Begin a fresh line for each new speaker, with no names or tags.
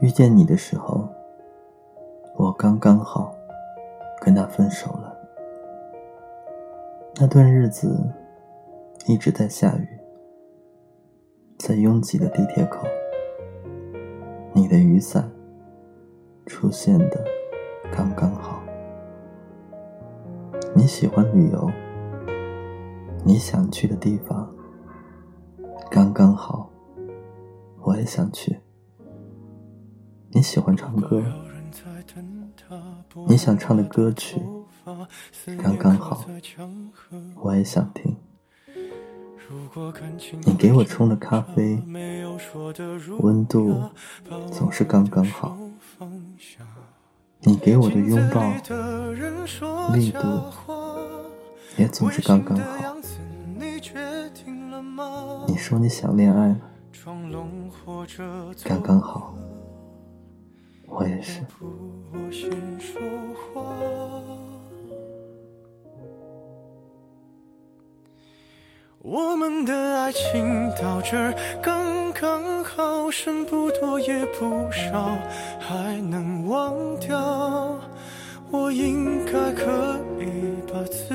遇见你的时候，我刚刚好跟他分手了。那段日子一直在下雨，在拥挤的地铁口，你的雨伞出现的刚刚好。你喜欢旅游，你想去的地方刚刚好，我也想去。你喜欢唱歌，你想唱的歌曲刚刚好，我也想听。你给我冲的咖啡，温度总是刚刚好。你给我的拥抱，力度也总是刚刚好。你说你想恋爱了，刚刚好。我也是。
我们的爱情到这刚刚好，剩不多也不少，还能忘掉。我应该可以把自